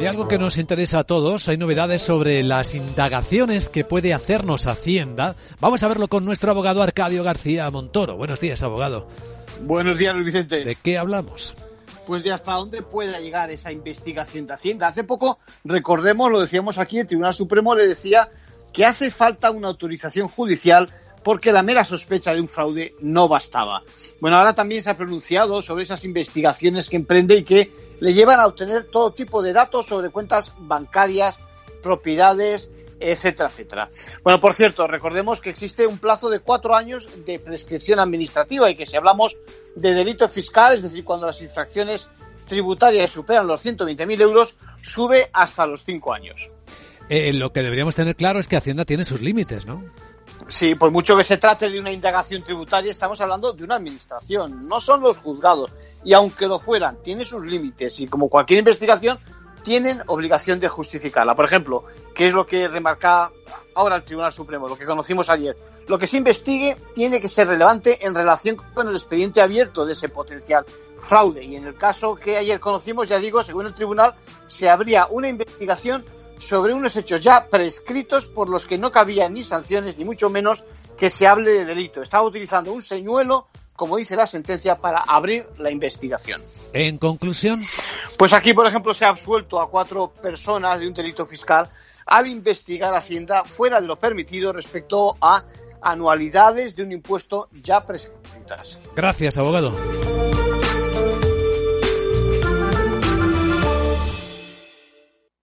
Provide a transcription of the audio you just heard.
Y algo que nos interesa a todos, hay novedades sobre las indagaciones que puede hacernos Hacienda. Vamos a verlo con nuestro abogado Arcadio García Montoro. Buenos días, abogado. Buenos días, Luis Vicente. ¿De qué hablamos? Pues de hasta dónde pueda llegar esa investigación de Hacienda. Hace poco, recordemos, lo decíamos aquí, el Tribunal Supremo le decía que hace falta una autorización judicial porque la mera sospecha de un fraude no bastaba. Bueno, ahora también se ha pronunciado sobre esas investigaciones que emprende y que le llevan a obtener todo tipo de datos sobre cuentas bancarias, propiedades, etcétera, etcétera. Bueno, por cierto, recordemos que existe un plazo de cuatro años de prescripción administrativa y que si hablamos de delito fiscal, es decir, cuando las infracciones tributarias superan los 120.000 euros, sube hasta los cinco años. Eh, lo que deberíamos tener claro es que Hacienda tiene sus límites, ¿no? Sí, por mucho que se trate de una indagación tributaria, estamos hablando de una administración, no son los juzgados. Y aunque lo fueran, tiene sus límites y como cualquier investigación, tienen obligación de justificarla. Por ejemplo, ¿qué es lo que remarca ahora el Tribunal Supremo, lo que conocimos ayer? Lo que se investigue tiene que ser relevante en relación con el expediente abierto de ese potencial fraude. Y en el caso que ayer conocimos, ya digo, según el tribunal, se habría una investigación sobre unos hechos ya prescritos por los que no cabían ni sanciones, ni mucho menos que se hable de delito. Estaba utilizando un señuelo, como dice la sentencia, para abrir la investigación. En conclusión. Pues aquí, por ejemplo, se ha absuelto a cuatro personas de un delito fiscal al investigar Hacienda fuera de lo permitido respecto a anualidades de un impuesto ya prescritas. Gracias, abogado.